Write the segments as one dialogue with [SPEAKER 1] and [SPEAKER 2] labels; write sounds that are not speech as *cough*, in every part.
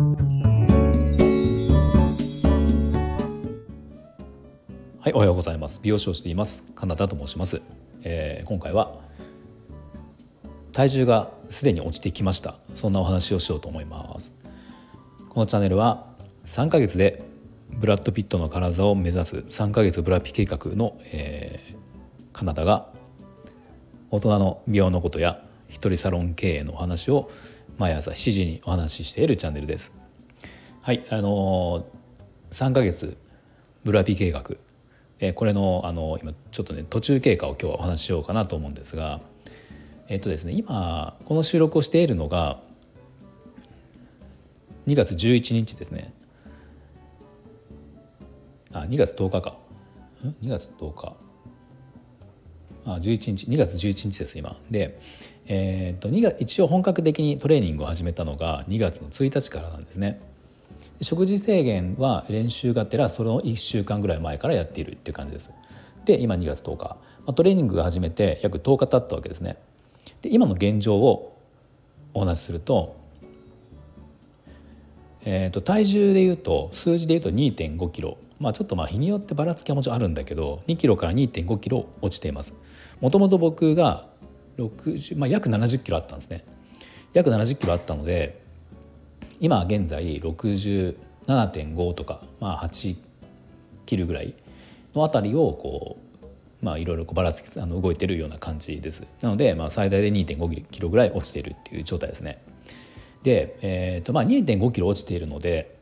[SPEAKER 1] はい、おはようございます。美容師をしています。カナダと申します。えー、今回は体重がすでに落ちてきました。そんなお話をしようと思います。このチャンネルは3ヶ月でブラッド・ピットの体を目指す3ヶ月ブラピ計画の、えー、カナダが大人の美容のことや一人サロン経営のお話を毎朝7時にお話ししているチャンネルです。はいあのー、3ヶ月ブラピ計画、えー、これの、あのー、今ちょっとね途中経過を今日はお話ししようかなと思うんですがえっとですね今この収録をしているのが2月11日ですね。あ2月10日か。2月10日。あ11日2月11日です今。で、えー、っと2月一応本格的にトレーニングを始めたのが2月の1日からなんですね。食事制限は練習がてらその1週間ぐらい前からやっているっていう感じです。で今2月10日、まあ、トレーニングが始めて約10日経ったわけですね。で今の現状をお話しすると,、えー、と体重でいうと数字でいうと2 5キロ。まあちょっとまあ日によってばらつきはもちろんあるんだけど2キロから2 5キロ落ちています。もともと僕が60、まあ、約70キロあったんですね。約70キロあったので今現在67.5とか、まあ、8キロぐらいのあたりをこうまあいろいろばらつきあの動いてるような感じです。なので、まあ、最大で2.5キロぐらい落ちているっていう状態ですね。で、えーとまあ、2.5キロ落ちているので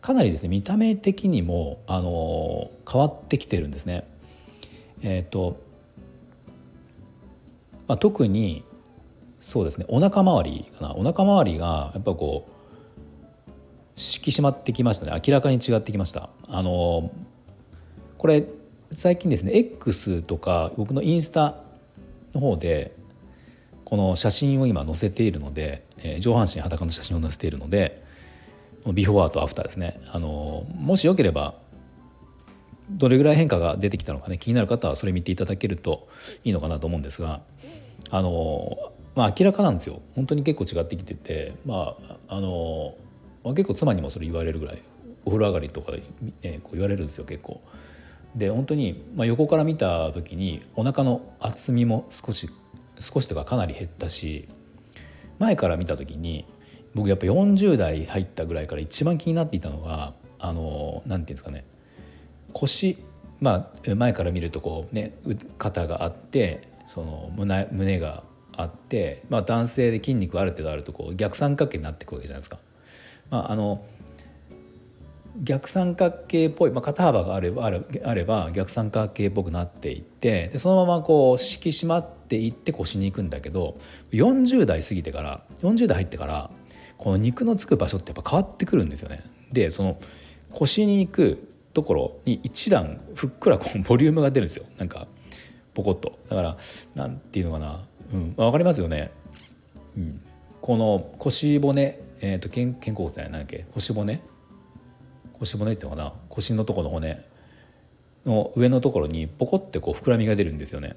[SPEAKER 1] かなりですね見た目的にもあの変わってきてるんですね。えっ、ー、とまあ、特にそうですねお腹周りかな。お腹周りがやっぱこう引き締まってきましたね。明らかに違ってきました。あのこれ最近ですね X とか僕のインスタの方でこの写真を今載せているので、えー、上半身裸の写真を載せているのでビフォーアとアフターですねあのもしよければどれぐらい変化が出てきたのかね気になる方はそれ見ていただけるといいのかなと思うんですがあのまあ明らかなんですよ本当に結構違ってきててまああの、まあ、結構妻にもそれ言われるぐらいお風呂上がりとかで、ね、こう言われるんですよ結構。で本当に、まあ、横から見た時にお腹の厚みも少し少しとかかなり減ったし前から見た時に僕やっぱ40代入ったぐらいから一番気になっていたのがあのなんていうんですかね腰まあ前から見るとこうね肩があってその胸胸があって、まあ、男性で筋肉ある程度あるとこう逆三角形になっていくわけじゃないですか。まあ、あの逆三角形っぽい、まあ、肩幅があればあれば逆三角形っぽくなっていってでそのままこう引き締まっっていって腰に行くんだけど40代過ぎてから40代入ってからこの肉のつく場所ってやっぱ変わってくるんですよね。でその腰に行くところに一段ふっくらこう *laughs* ボリュームが出るんですよ。なんかポコッと。だからなんていうのかな、うんまあ、分かりますよね、うん、この腰骨、えーと、肩肩甲骨じゃない何だっけ？腰骨？腰骨っていうのかな？腰のとこの骨の上のところにポコってこう膨らみが出るんですよね。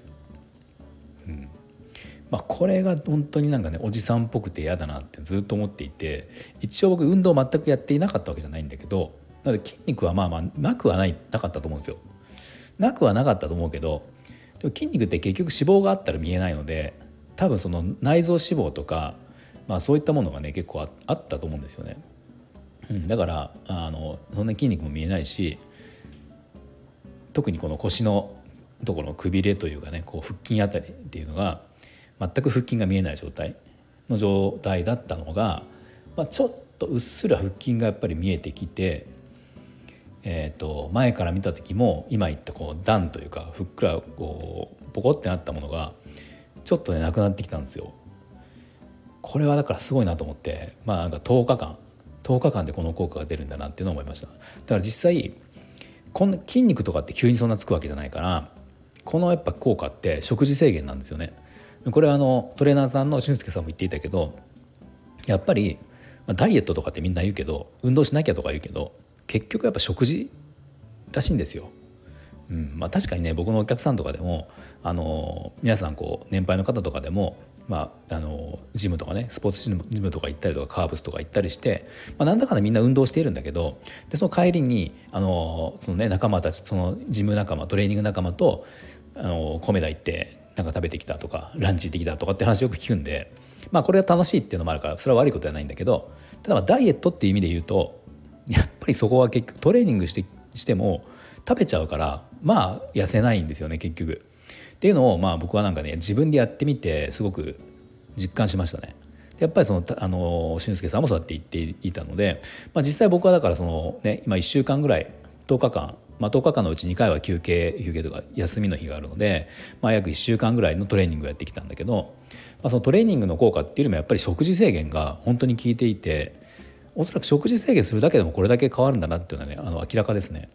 [SPEAKER 1] まあ、これが本当になんかねおじさんっぽくて嫌だなってずっと思っていて一応僕運動全くやっていなかったわけじゃないんだけどなので筋肉はまあまあなくはないなかったと思うんですよ。なくはなかったと思うけどでも筋肉って結局脂肪があったら見えないので多分その内臓脂肪とか、まあ、そういったものがね結構あったと思うんですよね。うん、だからあのそんな筋肉も見えないし特にこの腰のところのくびれというかねこう腹筋あたりっていうのが全く腹筋が見えない状態の状態だったのが、まあ、ちょっとうっすら腹筋がやっぱり見えてきてえーと、前から見た時も今言ったこう段というかふっくらこうポコってなったものがちょっとねなくなってきたんですよ。これはだからすごいなと思ってまあなんか10日間10日間でこの効果が出るんだなっていうのを思いましただから実際こんな筋肉とかって急にそんなつくわけじゃないからこのやっぱ効果って食事制限なんですよねこれはあのトレーナーさんの俊介さんも言っていたけどやっぱりダイエットとかってみんな言うけど運動しなきゃとか言うけど結局やっぱ食事らしいんですよ。うんまあ、確かにね僕のお客さんとかでもあの皆さんこう年配の方とかでもまあ、あのジムとかねスポーツジムジムとか行ったりとかカーブスとか行ったりして、まあ、なんだかんだみんな運動しているんだけどでその帰りにあのその、ね、仲間たちそのジム仲間トレーニング仲間とあの米田行ってなんか食べてきたとかランチ行ってきたとかって話よく聞くんで、まあ、これは楽しいっていうのもあるからそれは悪いことではないんだけどただダイエットっていう意味で言うとやっぱりそこは結局トレーニングしてしても食べちゃうからまあ痩せないんですよね結局。っていうのをまあ僕はなんかね自分でやってみてすごく実感しましたね。やっぱりそのあの俊介さんもそうやって言っていたので、まあ、実際僕はだからその、ね、今1週間ぐらい10日間、まあ、10日間のうち2回は休憩休憩とか休みの日があるので、まあ、約1週間ぐらいのトレーニングをやってきたんだけど、まあ、そのトレーニングの効果っていうよりもやっぱり食事制限が本当に効いていておそらく食事制限するだけでもこれだけ変わるんだなっていうのはねあの明らかですね。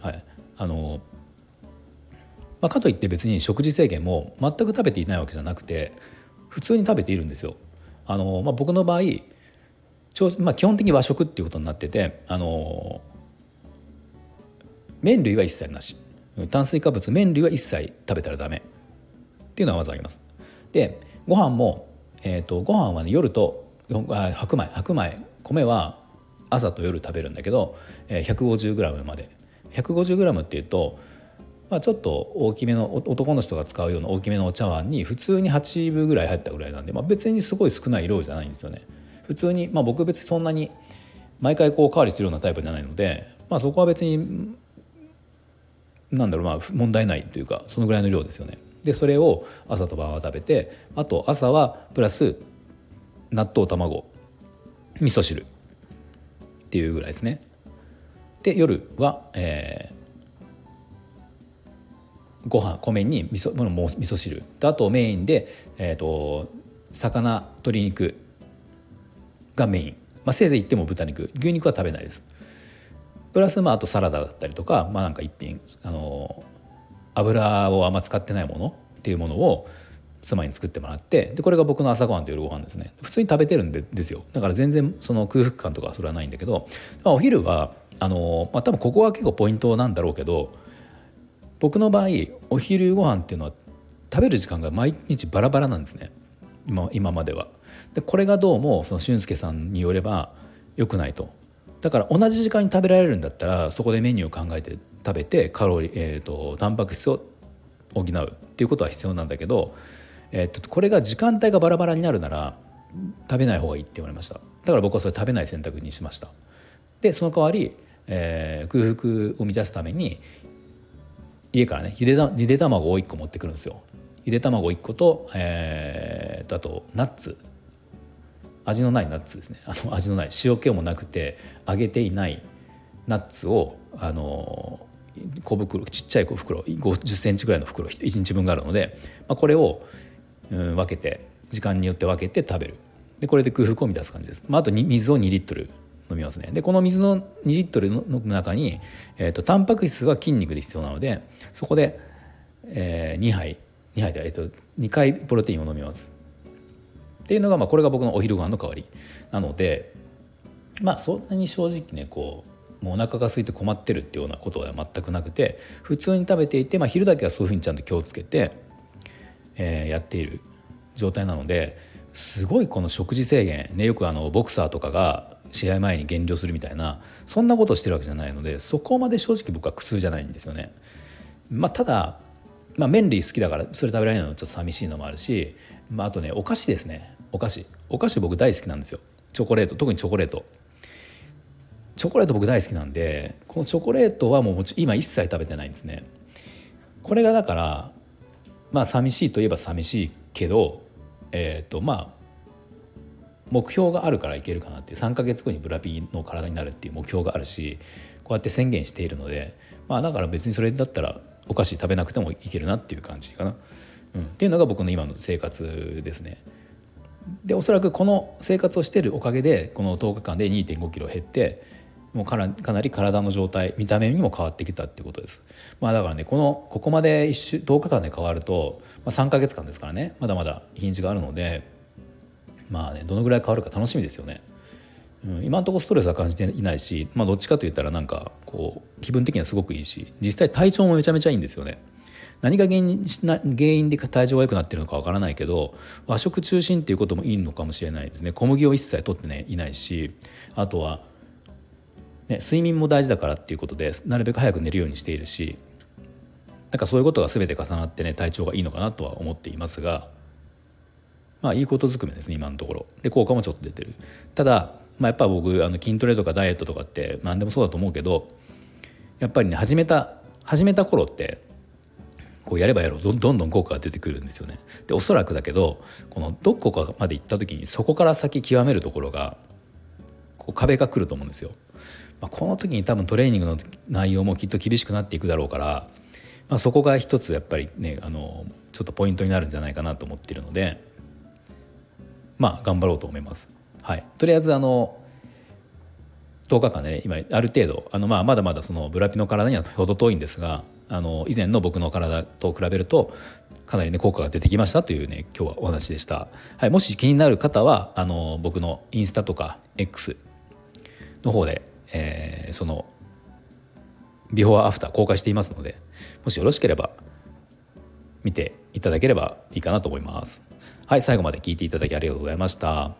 [SPEAKER 1] はい、あのまあ、かといって別に食事制限も全く食べていないわけじゃなくて普通に食べているんですよ。あのまあ、僕の場合まあ、基本的に和食っていうことになっててあの麺類は一切なし炭水化物麺類は一切食べたらダメっていうのはまずあります。でご飯も、えーと、ご飯はね夜と白米白米米は朝と夜食べるんだけど、えー、150g まで 150g っていうとまあ、ちょっと大きめの男の人が使うような大きめのお茶碗に普通に8分ぐらい入ったぐらいなんで、まあ、別にすごい少ない量じゃないんですよね。普通に、まあ、僕別にそんなに毎回こうおかわりするようなタイプじゃないので、まあ、そこは別になんだろうまあ問題ないというかそのぐらいの量ですよね。でそれを朝と晩は食べてあと朝はプラス納豆卵味噌汁っていうぐらいですね。で夜は、えご飯米に味噌も味噌汁とあとメインで、えーと、魚鶏肉がメイン、まあ、せいぜい言っても豚肉牛肉は食べないですプラスまああとサラダだったりとかまあなんか一品あの油をあんま使ってないものっていうものを妻に作ってもらってでこれが僕の朝ごはんと夜ご飯ですね普通に食べてるんでですよだから全然その空腹感とかそれはないんだけど、まあ、お昼はあの、まあ、多分ここが結構ポイントなんだろうけど僕の場合お昼ご飯っていうのは食べる時間が毎日バラバラなんですね今今までは。でこれがどうもその俊介さんによれば良くないと。だから同じ時間に食べられるんだったらそこでメニューを考えて食べてカロリー、えーと、タンパク質を補うっていうことは必要なんだけど、えーと、これが時間帯がバラバラになるなら食べない方がいいって言われました。だから僕はそれ食べない選択にしました。でその代わり、えー、空腹を満たすために家からねゆでゆで卵を1個持ってくるんですよ。ゆで卵1個と,、えー、あとナッツ。味のないナッツですね。*laughs* あの味のない塩気もなくて揚げていないナッツをあの小袋ちっちゃい小袋5 0センチぐらいの袋1日分があるので、まあ、これを、うん、分けて時間によって分けて食べる。でこれで空腹を満たす感じです、まあ、あと水を2リットル飲みますね。でこの水の2リットルの中に、えーと、タンパク質は筋肉で必要なのでそこで、えー、2杯2杯で、えーと、2回プロテインを飲みます。っていうのが、まあ、これが僕のお昼ご飯の代わりなのでまあそんなに正直ねこうもうお腹が空いて困ってるっていうようなことは全くなくて普通に食べていて、まあ、昼だけはそういうふうにちゃんと気をつけて、えー、やっている状態なのですごいこの食事制限ねよくあのボクサーとかが試合前に減量するみたいなそんなことをしてるわけじゃないのでそこまで正直僕は苦痛じゃないんですよね。まあ、ただ、まあ、麺類好きだからそれ食べられないのはちょっと寂しいのもあるし、まあ、あとねお菓子ですねお菓子。お菓子僕大好きなんですよ。チョコレート。特にチョコレート。チョコレート僕大好きなんでこのチョコレートはもう今一切食べてないんですね。これがだからまあ寂しいといえば寂しいけどえっ、ー、とまあ目標があるからいけるかなっていう3か月後にブラピの体になるっていう目標があるしこうやって宣言しているのでまあだから別にそれだったらお菓子食べなくてもいけるなっていう感じかな、うん、っていうのが僕の今の生活ですね。でおそらくこの生活をしてるおかげでこの10日間で2 5キロ減ってもうかなかなり体の状態見た目にも変わってきたっていうことです。まあだからねこのここまで1週10日間で変わると、まあ、3か月間ですからねまだまだ日にちがあるのでまあねどのぐらい変わるか楽しみですよね。うん、今のところストレスは感じていないし、まあ、どっちかといったらなんかこう気分的にはすごくいいし実際体調もめちゃめちゃいいんですよね。何が原因原因で体調が良くなってるのかわからないけど和食中心っていうこともいいのかもしれないですね。小麦を一切取ってねいないしあとは、ね、睡眠も大事だからっていうことでなるべく早く寝るようにしているしなんかそういうことが全て重なってね体調がいいのかなとは思っていますがまあいいことずくめですね今のところ。で効果もちょっと出てる。ただ、まあ、やっぱ僕あの筋トレとかダイエットとかって何でもそうだと思うけどやっぱりね始めた始めた頃ってこうやればやろうどんどん効果が出てくるんですよね。でおそらくだけどこのどこかまで行った時にそこから先極めるところがこう壁が来ると思うんですよ。まあ、この時に多分トレーニングの内容もきっと厳しくなっていくだろうから、まあ、そこが一つやっぱりねあのちょっとポイントになるんじゃないかなと思っているのでまあ頑張ろうと思います。はい、とりあえずあの10日間でね今ある程度あの、まあ、まだまだそのブラピの体には程遠いんですがあの以前の僕の体と比べるとかなりね効果が出てきましたというね今日はお話でした、はい、もし気になる方はあの僕のインスタとか X の方で、えー、そのビフォーアフター公開していますのでもしよろしければ見ていただければいいかなと思います。はい最後まで聞いていただきありがとうございました。